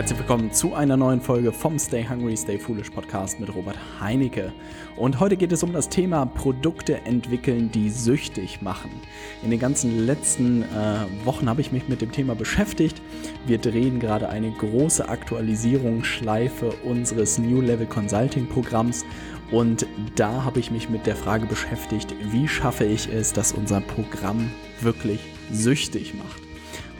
Herzlich willkommen zu einer neuen Folge vom Stay Hungry, Stay Foolish Podcast mit Robert Heinecke. Und heute geht es um das Thema Produkte entwickeln, die süchtig machen. In den ganzen letzten äh, Wochen habe ich mich mit dem Thema beschäftigt. Wir drehen gerade eine große Aktualisierungsschleife unseres New Level Consulting Programms. Und da habe ich mich mit der Frage beschäftigt, wie schaffe ich es, dass unser Programm wirklich süchtig macht.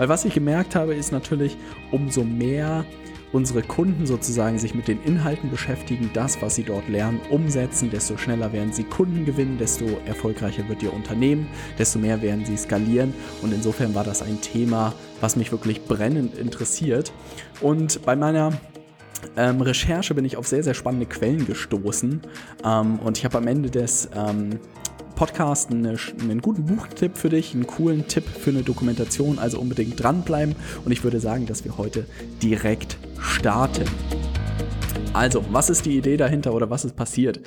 Weil was ich gemerkt habe, ist natürlich, umso mehr unsere Kunden sozusagen sich mit den Inhalten beschäftigen, das, was sie dort lernen, umsetzen, desto schneller werden sie Kunden gewinnen, desto erfolgreicher wird ihr Unternehmen, desto mehr werden sie skalieren. Und insofern war das ein Thema, was mich wirklich brennend interessiert. Und bei meiner ähm, Recherche bin ich auf sehr, sehr spannende Quellen gestoßen. Ähm, und ich habe am Ende des ähm, Podcast eine, einen guten Buchtipp für dich, einen coolen Tipp für eine Dokumentation. Also unbedingt dranbleiben. Und ich würde sagen, dass wir heute direkt starten. Also, was ist die Idee dahinter oder was ist passiert?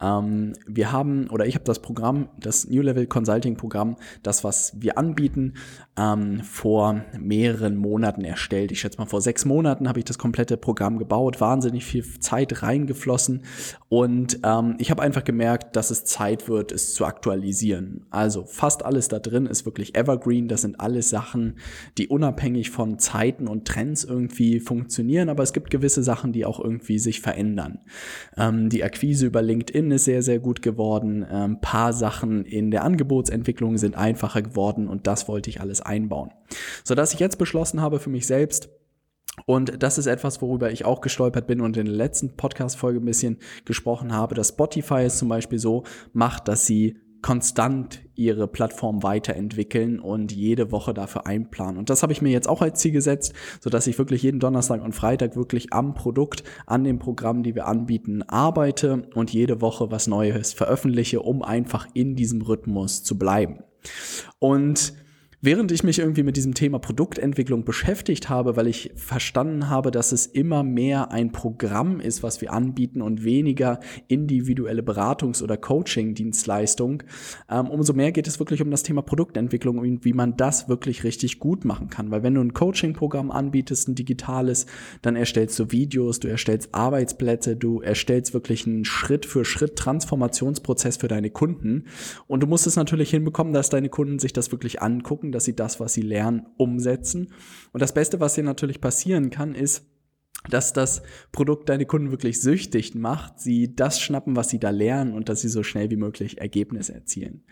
Ähm, wir haben, oder ich habe das Programm, das New Level Consulting Programm, das, was wir anbieten, ähm, vor mehreren Monaten erstellt. Ich schätze mal, vor sechs Monaten habe ich das komplette Programm gebaut, wahnsinnig viel Zeit reingeflossen und ähm, ich habe einfach gemerkt, dass es Zeit wird, es zu aktualisieren. Also, fast alles da drin ist wirklich evergreen. Das sind alles Sachen, die unabhängig von Zeiten und Trends irgendwie funktionieren, aber es gibt gewisse Sachen, die auch irgendwie sich verändern. Ähm, die Akquise über LinkedIn ist sehr, sehr gut geworden. Ein ähm, paar Sachen in der Angebotsentwicklung sind einfacher geworden und das wollte ich alles einbauen. Sodass ich jetzt beschlossen habe für mich selbst, und das ist etwas, worüber ich auch gestolpert bin und in der letzten Podcast-Folge ein bisschen gesprochen habe, dass Spotify es zum Beispiel so macht, dass sie konstant ihre Plattform weiterentwickeln und jede Woche dafür einplanen. Und das habe ich mir jetzt auch als Ziel gesetzt, so dass ich wirklich jeden Donnerstag und Freitag wirklich am Produkt, an den Programmen, die wir anbieten, arbeite und jede Woche was Neues veröffentliche, um einfach in diesem Rhythmus zu bleiben. Und Während ich mich irgendwie mit diesem Thema Produktentwicklung beschäftigt habe, weil ich verstanden habe, dass es immer mehr ein Programm ist, was wir anbieten und weniger individuelle Beratungs- oder Coaching-Dienstleistung, ähm, umso mehr geht es wirklich um das Thema Produktentwicklung und wie man das wirklich richtig gut machen kann. Weil wenn du ein Coaching-Programm anbietest, ein digitales, dann erstellst du Videos, du erstellst Arbeitsplätze, du erstellst wirklich einen Schritt für Schritt Transformationsprozess für deine Kunden und du musst es natürlich hinbekommen, dass deine Kunden sich das wirklich angucken gucken, dass sie das, was sie lernen, umsetzen. Und das Beste, was hier natürlich passieren kann, ist, dass das Produkt deine Kunden wirklich süchtig macht, sie das schnappen, was sie da lernen und dass sie so schnell wie möglich Ergebnisse erzielen.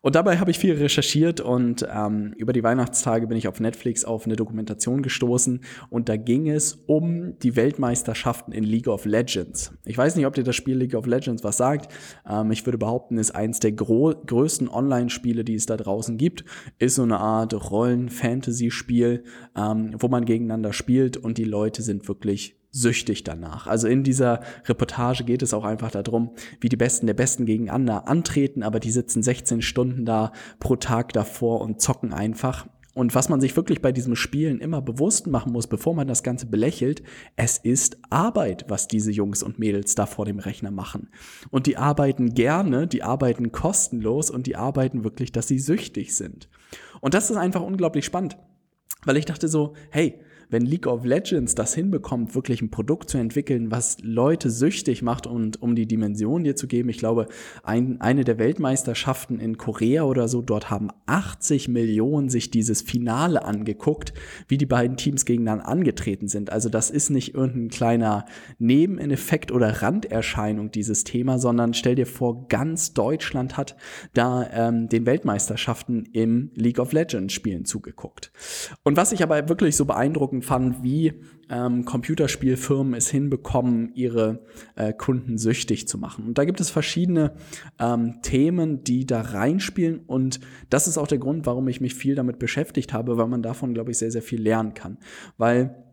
Und dabei habe ich viel recherchiert und ähm, über die Weihnachtstage bin ich auf Netflix auf eine Dokumentation gestoßen und da ging es um die Weltmeisterschaften in League of Legends. Ich weiß nicht, ob dir das Spiel League of Legends was sagt. Ähm, ich würde behaupten, ist eins der größten Online-Spiele, die es da draußen gibt. Ist so eine Art Rollen-Fantasy-Spiel, ähm, wo man gegeneinander spielt und die Leute sind wirklich wirklich süchtig danach. Also in dieser Reportage geht es auch einfach darum, wie die Besten der Besten gegeneinander antreten, aber die sitzen 16 Stunden da pro Tag davor und zocken einfach. Und was man sich wirklich bei diesem Spielen immer bewusst machen muss, bevor man das Ganze belächelt, es ist Arbeit, was diese Jungs und Mädels da vor dem Rechner machen. Und die arbeiten gerne, die arbeiten kostenlos und die arbeiten wirklich, dass sie süchtig sind. Und das ist einfach unglaublich spannend. Weil ich dachte so, hey, wenn League of Legends das hinbekommt, wirklich ein Produkt zu entwickeln, was Leute süchtig macht und um die Dimension dir zu geben, ich glaube, ein, eine der Weltmeisterschaften in Korea oder so, dort haben 80 Millionen sich dieses Finale angeguckt, wie die beiden Teams gegeneinander angetreten sind. Also das ist nicht irgendein kleiner Nebeneffekt oder Randerscheinung dieses Thema, sondern stell dir vor, ganz Deutschland hat da ähm, den Weltmeisterschaften im League of Legends Spielen zugeguckt. Und was ich aber wirklich so beeindruckend beeindruckend fand, wie ähm, Computerspielfirmen es hinbekommen, ihre äh, Kunden süchtig zu machen. Und da gibt es verschiedene ähm, Themen, die da reinspielen. Und das ist auch der Grund, warum ich mich viel damit beschäftigt habe, weil man davon, glaube ich, sehr, sehr viel lernen kann. Weil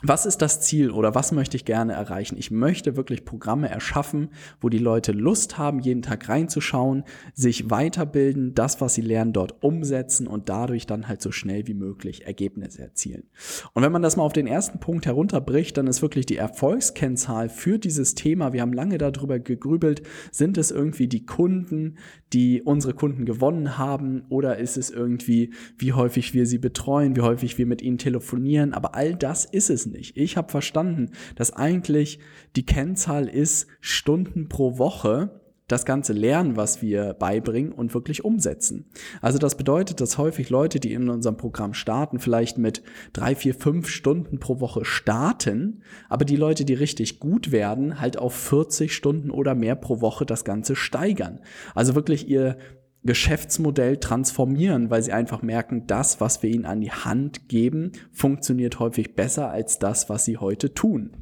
was ist das Ziel oder was möchte ich gerne erreichen? Ich möchte wirklich Programme erschaffen, wo die Leute Lust haben, jeden Tag reinzuschauen, sich weiterbilden, das, was sie lernen, dort umsetzen und dadurch dann halt so schnell wie möglich Ergebnisse erzielen. Und wenn man das mal auf den ersten Punkt herunterbricht, dann ist wirklich die Erfolgskennzahl für dieses Thema, wir haben lange darüber gegrübelt, sind es irgendwie die Kunden, die unsere Kunden gewonnen haben oder ist es irgendwie, wie häufig wir sie betreuen, wie häufig wir mit ihnen telefonieren, aber all das ist es nicht. Ich habe verstanden, dass eigentlich die Kennzahl ist Stunden pro Woche, das ganze Lernen, was wir beibringen und wirklich umsetzen. Also das bedeutet, dass häufig Leute, die in unserem Programm starten, vielleicht mit drei, vier, fünf Stunden pro Woche starten, aber die Leute, die richtig gut werden, halt auf 40 Stunden oder mehr pro Woche das Ganze steigern. Also wirklich ihr Geschäftsmodell transformieren, weil sie einfach merken, das, was wir ihnen an die Hand geben, funktioniert häufig besser als das, was sie heute tun.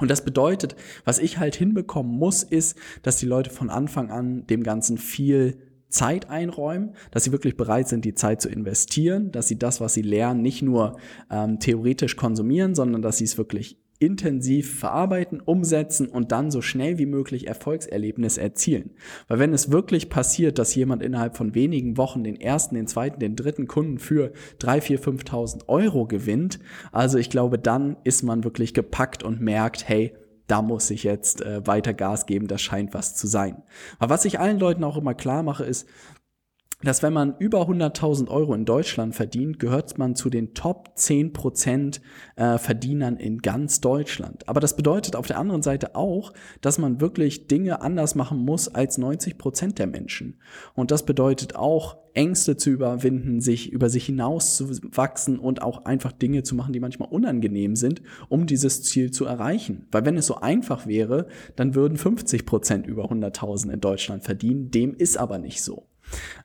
Und das bedeutet, was ich halt hinbekommen muss, ist, dass die Leute von Anfang an dem Ganzen viel Zeit einräumen, dass sie wirklich bereit sind, die Zeit zu investieren, dass sie das, was sie lernen, nicht nur ähm, theoretisch konsumieren, sondern dass sie es wirklich intensiv verarbeiten, umsetzen und dann so schnell wie möglich Erfolgserlebnisse erzielen. Weil wenn es wirklich passiert, dass jemand innerhalb von wenigen Wochen den ersten, den zweiten, den dritten Kunden für drei, vier, 5.000 Euro gewinnt, also ich glaube, dann ist man wirklich gepackt und merkt, hey, da muss ich jetzt äh, weiter Gas geben, das scheint was zu sein. Aber was ich allen Leuten auch immer klar mache, ist, dass wenn man über 100.000 Euro in Deutschland verdient, gehört man zu den Top 10% äh, Verdienern in ganz Deutschland. Aber das bedeutet auf der anderen Seite auch, dass man wirklich Dinge anders machen muss als 90% der Menschen. Und das bedeutet auch, Ängste zu überwinden, sich über sich hinauszuwachsen und auch einfach Dinge zu machen, die manchmal unangenehm sind, um dieses Ziel zu erreichen. Weil wenn es so einfach wäre, dann würden 50% über 100.000 in Deutschland verdienen. Dem ist aber nicht so.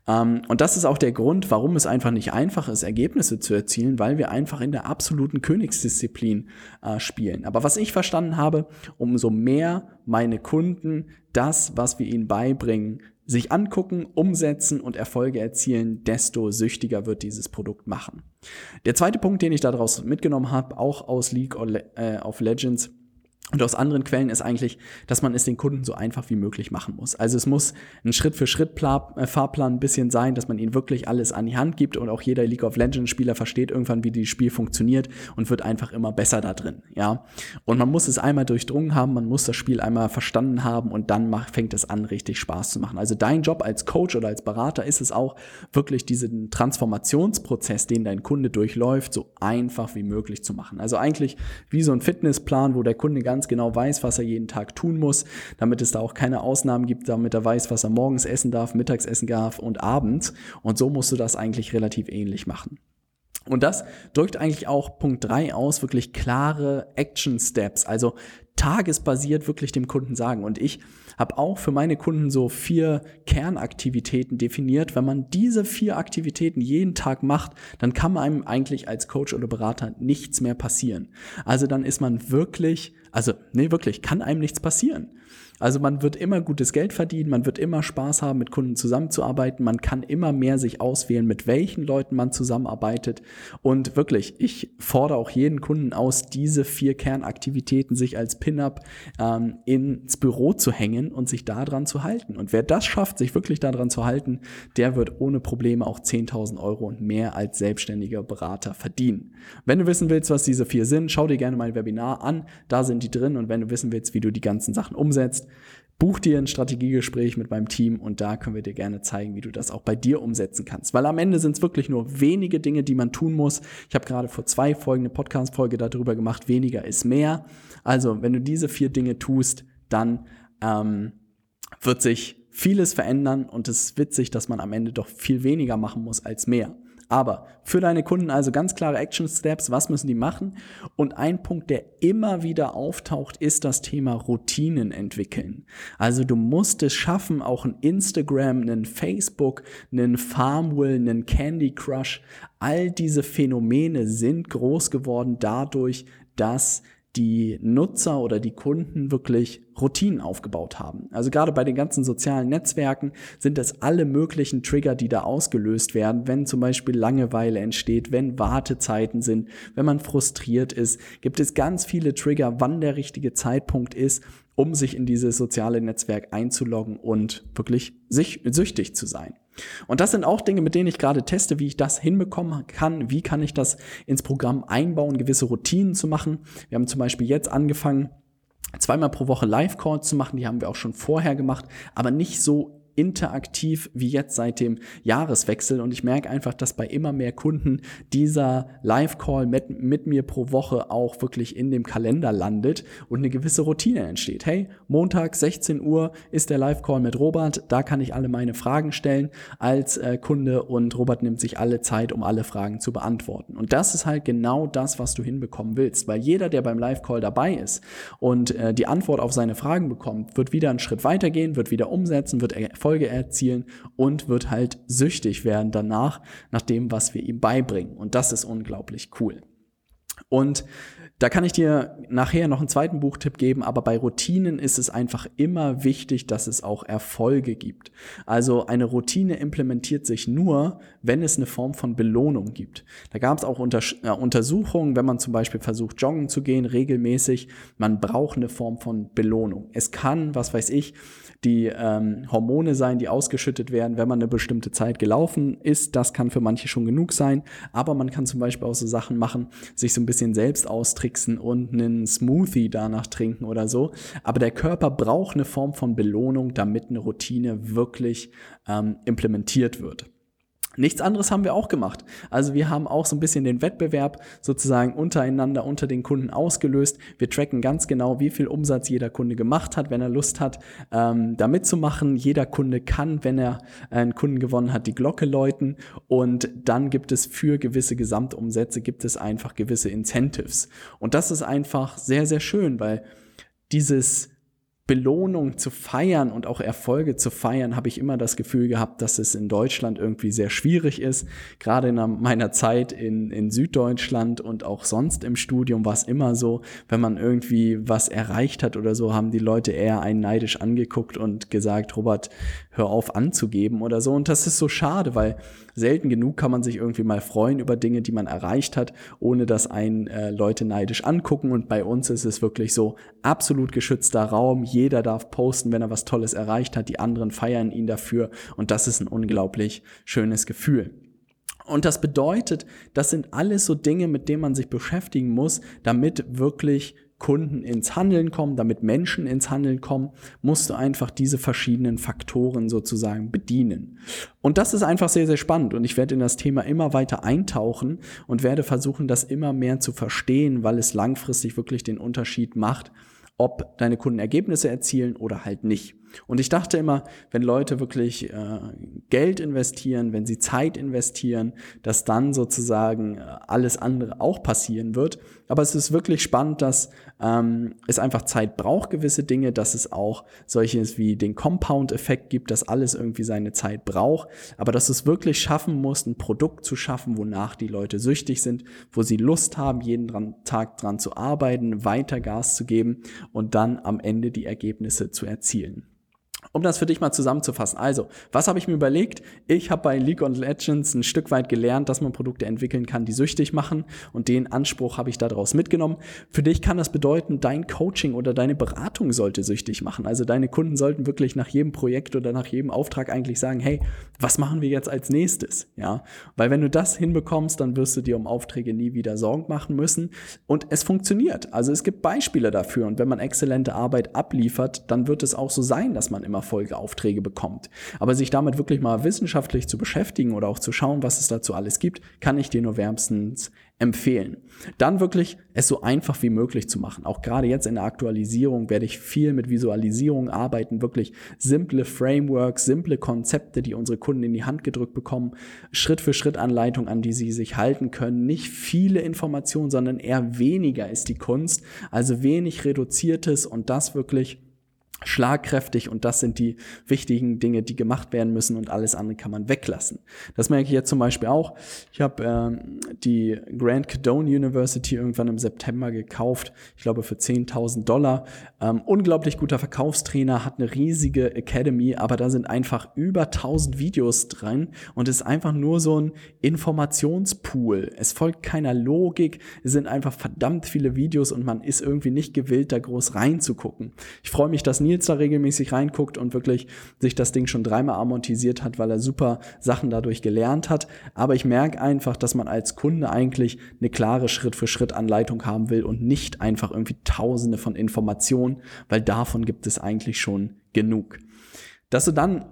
Ähm, und das ist auch der Grund, warum es einfach nicht einfach ist, Ergebnisse zu erzielen, weil wir einfach in der absoluten Königsdisziplin äh, spielen. Aber was ich verstanden habe, umso mehr meine Kunden das, was wir ihnen beibringen, sich angucken, umsetzen und Erfolge erzielen, desto süchtiger wird dieses Produkt machen. Der zweite Punkt, den ich daraus mitgenommen habe, auch aus League of Legends, und aus anderen Quellen ist eigentlich, dass man es den Kunden so einfach wie möglich machen muss. Also es muss ein Schritt für Schritt äh, ein bisschen sein, dass man ihnen wirklich alles an die Hand gibt und auch jeder League of Legends Spieler versteht irgendwann, wie das Spiel funktioniert und wird einfach immer besser da drin, ja. Und man muss es einmal durchdrungen haben, man muss das Spiel einmal verstanden haben und dann macht, fängt es an, richtig Spaß zu machen. Also dein Job als Coach oder als Berater ist es auch, wirklich diesen Transformationsprozess, den dein Kunde durchläuft, so einfach wie möglich zu machen. Also eigentlich wie so ein Fitnessplan, wo der Kunde ganz ganz genau weiß, was er jeden Tag tun muss, damit es da auch keine Ausnahmen gibt, damit er weiß, was er morgens essen darf, mittags essen darf und abends. Und so musst du das eigentlich relativ ähnlich machen. Und das drückt eigentlich auch Punkt 3 aus, wirklich klare Action Steps, also tagesbasiert wirklich dem Kunden sagen. Und ich habe auch für meine Kunden so vier Kernaktivitäten definiert. Wenn man diese vier Aktivitäten jeden Tag macht, dann kann einem eigentlich als Coach oder Berater nichts mehr passieren. Also dann ist man wirklich also, nee, wirklich, kann einem nichts passieren. Also man wird immer gutes Geld verdienen, man wird immer Spaß haben, mit Kunden zusammenzuarbeiten, man kann immer mehr sich auswählen, mit welchen Leuten man zusammenarbeitet. Und wirklich, ich fordere auch jeden Kunden aus, diese vier Kernaktivitäten sich als Pin-up ähm, ins Büro zu hängen und sich daran zu halten. Und wer das schafft, sich wirklich daran zu halten, der wird ohne Probleme auch 10.000 Euro und mehr als selbstständiger Berater verdienen. Wenn du wissen willst, was diese vier sind, schau dir gerne mein Webinar an, da sind die drin. Und wenn du wissen willst, wie du die ganzen Sachen umsetzt, buch dir ein Strategiegespräch mit meinem Team und da können wir dir gerne zeigen, wie du das auch bei dir umsetzen kannst. Weil am Ende sind es wirklich nur wenige Dinge, die man tun muss. Ich habe gerade vor zwei Folgen eine Podcast-Folge darüber gemacht, weniger ist mehr. Also, wenn du diese vier Dinge tust, dann ähm, wird sich vieles verändern und es ist witzig, dass man am Ende doch viel weniger machen muss als mehr. Aber für deine Kunden also ganz klare Action Steps, was müssen die machen? Und ein Punkt, der immer wieder auftaucht, ist das Thema Routinen entwickeln. Also du musst es schaffen, auch ein Instagram, einen Facebook, einen Farmwill, einen Candy Crush, all diese Phänomene sind groß geworden dadurch, dass die Nutzer oder die Kunden wirklich Routinen aufgebaut haben. Also gerade bei den ganzen sozialen Netzwerken sind das alle möglichen Trigger, die da ausgelöst werden, wenn zum Beispiel Langeweile entsteht, wenn Wartezeiten sind, wenn man frustriert ist, gibt es ganz viele Trigger, wann der richtige Zeitpunkt ist, um sich in dieses soziale Netzwerk einzuloggen und wirklich sich, süchtig zu sein. Und das sind auch Dinge, mit denen ich gerade teste, wie ich das hinbekommen kann, wie kann ich das ins Programm einbauen, gewisse Routinen zu machen. Wir haben zum Beispiel jetzt angefangen, zweimal pro Woche Live-Calls zu machen, die haben wir auch schon vorher gemacht, aber nicht so interaktiv wie jetzt seit dem Jahreswechsel und ich merke einfach, dass bei immer mehr Kunden dieser Live-Call mit, mit mir pro Woche auch wirklich in dem Kalender landet und eine gewisse Routine entsteht. Hey, Montag 16 Uhr ist der Live-Call mit Robert, da kann ich alle meine Fragen stellen als äh, Kunde und Robert nimmt sich alle Zeit, um alle Fragen zu beantworten. Und das ist halt genau das, was du hinbekommen willst, weil jeder, der beim Live-Call dabei ist und äh, die Antwort auf seine Fragen bekommt, wird wieder einen Schritt weitergehen, wird wieder umsetzen, wird Erfolge erzielen und wird halt süchtig werden danach, nach dem, was wir ihm beibringen. Und das ist unglaublich cool. Und da kann ich dir nachher noch einen zweiten Buchtipp geben, aber bei Routinen ist es einfach immer wichtig, dass es auch Erfolge gibt. Also eine Routine implementiert sich nur, wenn es eine Form von Belohnung gibt. Da gab es auch Unter äh, Untersuchungen, wenn man zum Beispiel versucht, joggen zu gehen, regelmäßig, man braucht eine Form von Belohnung. Es kann, was weiß ich, die ähm, Hormone sein, die ausgeschüttet werden, wenn man eine bestimmte Zeit gelaufen ist. Das kann für manche schon genug sein. Aber man kann zum Beispiel auch so Sachen machen, sich so ein bisschen selbst austricksen und einen Smoothie danach trinken oder so. Aber der Körper braucht eine Form von Belohnung, damit eine Routine wirklich ähm, implementiert wird. Nichts anderes haben wir auch gemacht. Also wir haben auch so ein bisschen den Wettbewerb sozusagen untereinander unter den Kunden ausgelöst. Wir tracken ganz genau, wie viel Umsatz jeder Kunde gemacht hat, wenn er Lust hat, ähm, da mitzumachen. Jeder Kunde kann, wenn er einen Kunden gewonnen hat, die Glocke läuten. Und dann gibt es für gewisse Gesamtumsätze, gibt es einfach gewisse Incentives. Und das ist einfach sehr, sehr schön, weil dieses Belohnung zu feiern und auch Erfolge zu feiern, habe ich immer das Gefühl gehabt, dass es in Deutschland irgendwie sehr schwierig ist. Gerade in meiner Zeit in, in Süddeutschland und auch sonst im Studium war es immer so, wenn man irgendwie was erreicht hat oder so, haben die Leute eher einen neidisch angeguckt und gesagt, Robert, hör auf anzugeben oder so. Und das ist so schade, weil selten genug kann man sich irgendwie mal freuen über Dinge, die man erreicht hat, ohne dass einen äh, Leute neidisch angucken. Und bei uns ist es wirklich so absolut geschützter Raum jeder darf posten, wenn er was Tolles erreicht hat. Die anderen feiern ihn dafür. Und das ist ein unglaublich schönes Gefühl. Und das bedeutet, das sind alles so Dinge, mit denen man sich beschäftigen muss, damit wirklich Kunden ins Handeln kommen, damit Menschen ins Handeln kommen, musst du einfach diese verschiedenen Faktoren sozusagen bedienen. Und das ist einfach sehr, sehr spannend und ich werde in das Thema immer weiter eintauchen und werde versuchen, das immer mehr zu verstehen, weil es langfristig wirklich den Unterschied macht, ob deine Kunden Ergebnisse erzielen oder halt nicht. Und ich dachte immer, wenn Leute wirklich äh, Geld investieren, wenn sie Zeit investieren, dass dann sozusagen äh, alles andere auch passieren wird. Aber es ist wirklich spannend, dass ähm, es einfach Zeit braucht, gewisse Dinge, dass es auch solches wie den Compound-Effekt gibt, dass alles irgendwie seine Zeit braucht, aber dass es wirklich schaffen muss, ein Produkt zu schaffen, wonach die Leute süchtig sind, wo sie Lust haben, jeden dran, Tag dran zu arbeiten, weiter Gas zu geben und dann am Ende die Ergebnisse zu erzielen. Um das für dich mal zusammenzufassen. Also, was habe ich mir überlegt? Ich habe bei League of Legends ein Stück weit gelernt, dass man Produkte entwickeln kann, die süchtig machen. Und den Anspruch habe ich daraus mitgenommen. Für dich kann das bedeuten, dein Coaching oder deine Beratung sollte süchtig machen. Also deine Kunden sollten wirklich nach jedem Projekt oder nach jedem Auftrag eigentlich sagen, hey, was machen wir jetzt als nächstes? Ja, weil wenn du das hinbekommst, dann wirst du dir um Aufträge nie wieder Sorgen machen müssen. Und es funktioniert. Also es gibt Beispiele dafür. Und wenn man exzellente Arbeit abliefert, dann wird es auch so sein, dass man immer Folgeaufträge bekommt. Aber sich damit wirklich mal wissenschaftlich zu beschäftigen oder auch zu schauen, was es dazu alles gibt, kann ich dir nur wärmstens empfehlen. Dann wirklich es so einfach wie möglich zu machen. Auch gerade jetzt in der Aktualisierung werde ich viel mit Visualisierung arbeiten, wirklich simple Frameworks, simple Konzepte, die unsere Kunden in die Hand gedrückt bekommen, Schritt für Schritt Anleitung, an die sie sich halten können. Nicht viele Informationen, sondern eher weniger ist die Kunst. Also wenig reduziertes und das wirklich schlagkräftig und das sind die wichtigen Dinge, die gemacht werden müssen und alles andere kann man weglassen. Das merke ich jetzt zum Beispiel auch. Ich habe äh, die Grand Cadone University irgendwann im September gekauft, ich glaube für 10.000 Dollar. Ähm, unglaublich guter Verkaufstrainer, hat eine riesige Academy, aber da sind einfach über 1000 Videos drin und es ist einfach nur so ein Informationspool. Es folgt keiner Logik, es sind einfach verdammt viele Videos und man ist irgendwie nicht gewillt, da groß reinzugucken. Ich freue mich, dass Nils da regelmäßig reinguckt und wirklich sich das Ding schon dreimal amortisiert hat, weil er super Sachen dadurch gelernt hat. Aber ich merke einfach, dass man als Kunde eigentlich eine klare Schritt-für-Schritt-Anleitung haben will und nicht einfach irgendwie tausende von Informationen, weil davon gibt es eigentlich schon genug. Dass du dann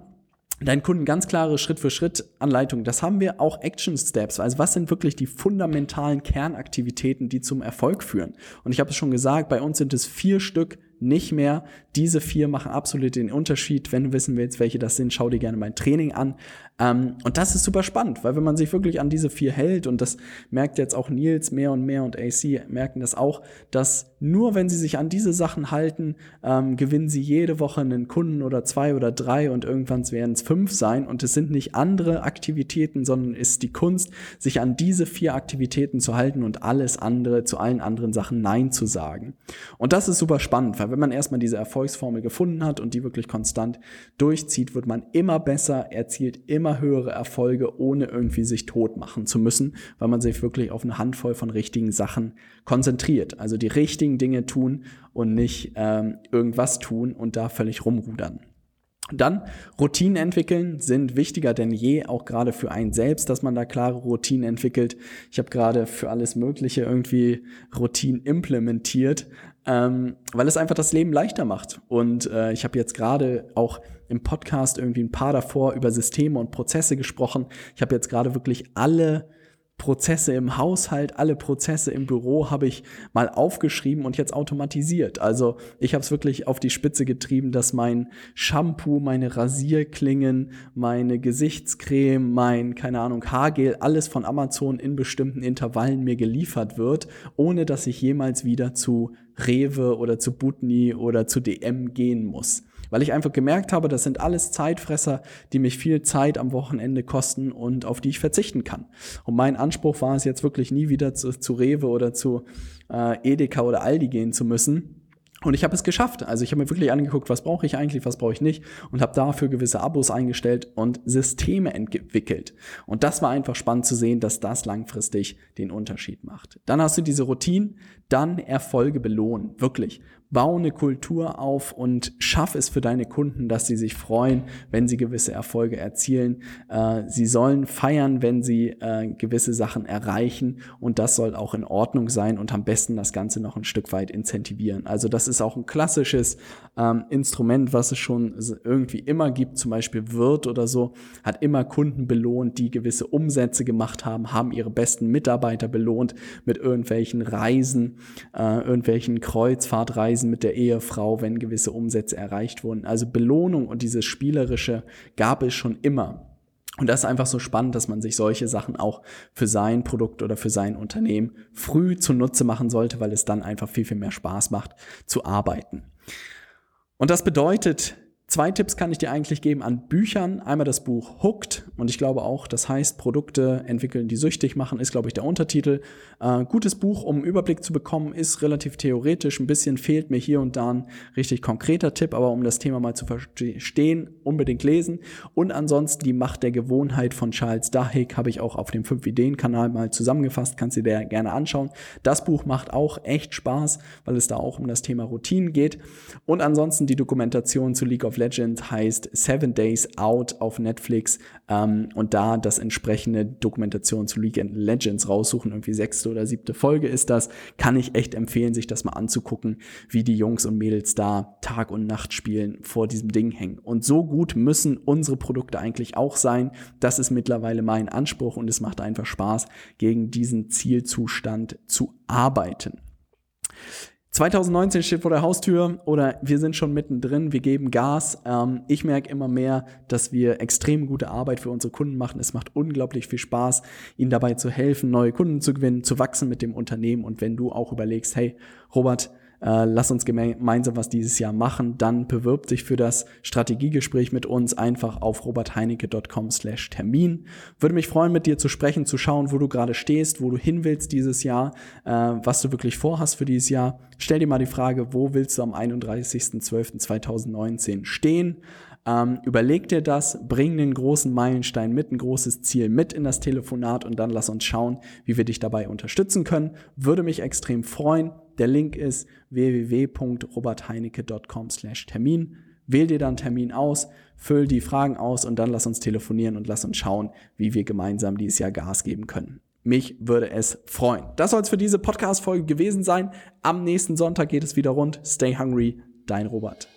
deinen Kunden ganz klare Schritt-für-Schritt-Anleitungen. Das haben wir auch Action Steps. Also was sind wirklich die fundamentalen Kernaktivitäten, die zum Erfolg führen? Und ich habe es schon gesagt, bei uns sind es vier Stück, nicht mehr. Diese vier machen absolut den Unterschied. Wenn du wissen willst, welche das sind, schau dir gerne mein Training an. Ähm, und das ist super spannend, weil wenn man sich wirklich an diese vier hält, und das merkt jetzt auch Nils mehr und mehr und AC merken das auch, dass nur wenn sie sich an diese Sachen halten, ähm, gewinnen sie jede Woche einen Kunden oder zwei oder drei und irgendwann werden es fünf sein. Und es sind nicht andere Aktivitäten, sondern ist die Kunst, sich an diese vier Aktivitäten zu halten und alles andere, zu allen anderen Sachen Nein zu sagen. Und das ist super spannend, weil wenn man erstmal diese Erfolgsformel gefunden hat und die wirklich konstant durchzieht, wird man immer besser, erzielt immer höhere Erfolge, ohne irgendwie sich tot machen zu müssen, weil man sich wirklich auf eine Handvoll von richtigen Sachen konzentriert. Also die richtigen Dinge tun und nicht ähm, irgendwas tun und da völlig rumrudern. Dann Routinen entwickeln sind wichtiger denn je, auch gerade für einen selbst, dass man da klare Routinen entwickelt. Ich habe gerade für alles Mögliche irgendwie Routinen implementiert, ähm, weil es einfach das Leben leichter macht. Und äh, ich habe jetzt gerade auch im Podcast irgendwie ein paar davor über Systeme und Prozesse gesprochen. Ich habe jetzt gerade wirklich alle Prozesse im Haushalt, alle Prozesse im Büro habe ich mal aufgeschrieben und jetzt automatisiert. Also ich habe es wirklich auf die Spitze getrieben, dass mein Shampoo, meine Rasierklingen, meine Gesichtscreme, mein, keine Ahnung, Haargel, alles von Amazon in bestimmten Intervallen mir geliefert wird, ohne dass ich jemals wieder zu Rewe oder zu Butni oder zu DM gehen muss weil ich einfach gemerkt habe, das sind alles Zeitfresser, die mich viel Zeit am Wochenende kosten und auf die ich verzichten kann. Und mein Anspruch war es jetzt wirklich nie wieder zu, zu Rewe oder zu äh, Edeka oder Aldi gehen zu müssen, und ich habe es geschafft. Also ich habe mir wirklich angeguckt, was brauche ich eigentlich, was brauche ich nicht und habe dafür gewisse Abos eingestellt und Systeme entwickelt. Und das war einfach spannend zu sehen, dass das langfristig den Unterschied macht. Dann hast du diese Routinen, dann Erfolge belohnen. Wirklich bau eine Kultur auf und schaff es für deine Kunden, dass sie sich freuen, wenn sie gewisse Erfolge erzielen. Äh, sie sollen feiern, wenn sie äh, gewisse Sachen erreichen und das soll auch in Ordnung sein und am besten das Ganze noch ein Stück weit incentivieren. Also das ist auch ein klassisches ähm, Instrument, was es schon irgendwie immer gibt, zum Beispiel Wirt oder so, hat immer Kunden belohnt, die gewisse Umsätze gemacht haben, haben ihre besten Mitarbeiter belohnt mit irgendwelchen Reisen, äh, irgendwelchen Kreuzfahrtreisen Reisen mit der Ehefrau, wenn gewisse Umsätze erreicht wurden. Also Belohnung und dieses Spielerische gab es schon immer. Und das ist einfach so spannend, dass man sich solche Sachen auch für sein Produkt oder für sein Unternehmen früh zunutze machen sollte, weil es dann einfach viel, viel mehr Spaß macht zu arbeiten. Und das bedeutet, Zwei Tipps kann ich dir eigentlich geben an Büchern. Einmal das Buch Hooked und ich glaube auch, das heißt Produkte entwickeln, die süchtig machen, ist glaube ich der Untertitel. Äh, gutes Buch, um einen Überblick zu bekommen, ist relativ theoretisch. Ein bisschen fehlt mir hier und da ein richtig konkreter Tipp, aber um das Thema mal zu verstehen, unbedingt lesen. Und ansonsten die Macht der Gewohnheit von Charles Duhigg habe ich auch auf dem 5-Ideen-Kanal mal zusammengefasst, kannst du dir gerne anschauen. Das Buch macht auch echt Spaß, weil es da auch um das Thema Routinen geht. Und ansonsten die Dokumentation zu League of of Legends heißt Seven Days Out auf Netflix ähm, und da das entsprechende Dokumentation zu League of Legends raussuchen. Irgendwie sechste oder siebte Folge ist das. Kann ich echt empfehlen, sich das mal anzugucken, wie die Jungs und Mädels da Tag und Nacht spielen, vor diesem Ding hängen. Und so gut müssen unsere Produkte eigentlich auch sein. Das ist mittlerweile mein Anspruch und es macht einfach Spaß, gegen diesen Zielzustand zu arbeiten. 2019 steht vor der Haustür oder wir sind schon mittendrin, wir geben Gas. Ähm, ich merke immer mehr, dass wir extrem gute Arbeit für unsere Kunden machen. Es macht unglaublich viel Spaß, ihnen dabei zu helfen, neue Kunden zu gewinnen, zu wachsen mit dem Unternehmen. Und wenn du auch überlegst, hey, Robert, äh, lass uns gemeinsam was dieses Jahr machen, dann bewirb dich für das Strategiegespräch mit uns einfach auf robertheinecke.com slash Termin. Würde mich freuen, mit dir zu sprechen, zu schauen, wo du gerade stehst, wo du hin willst dieses Jahr, äh, was du wirklich vorhast für dieses Jahr. Stell dir mal die Frage, wo willst du am 31.12.2019 stehen? Ähm, überleg dir das, bring den großen Meilenstein mit, ein großes Ziel mit in das Telefonat und dann lass uns schauen, wie wir dich dabei unterstützen können. Würde mich extrem freuen. Der Link ist www.robertheinecke.com/termin. Wähl dir dann Termin aus, füll die Fragen aus und dann lass uns telefonieren und lass uns schauen, wie wir gemeinsam dieses Jahr Gas geben können. Mich würde es freuen. Das soll es für diese Podcast-Folge gewesen sein. Am nächsten Sonntag geht es wieder rund. Stay hungry, dein Robert.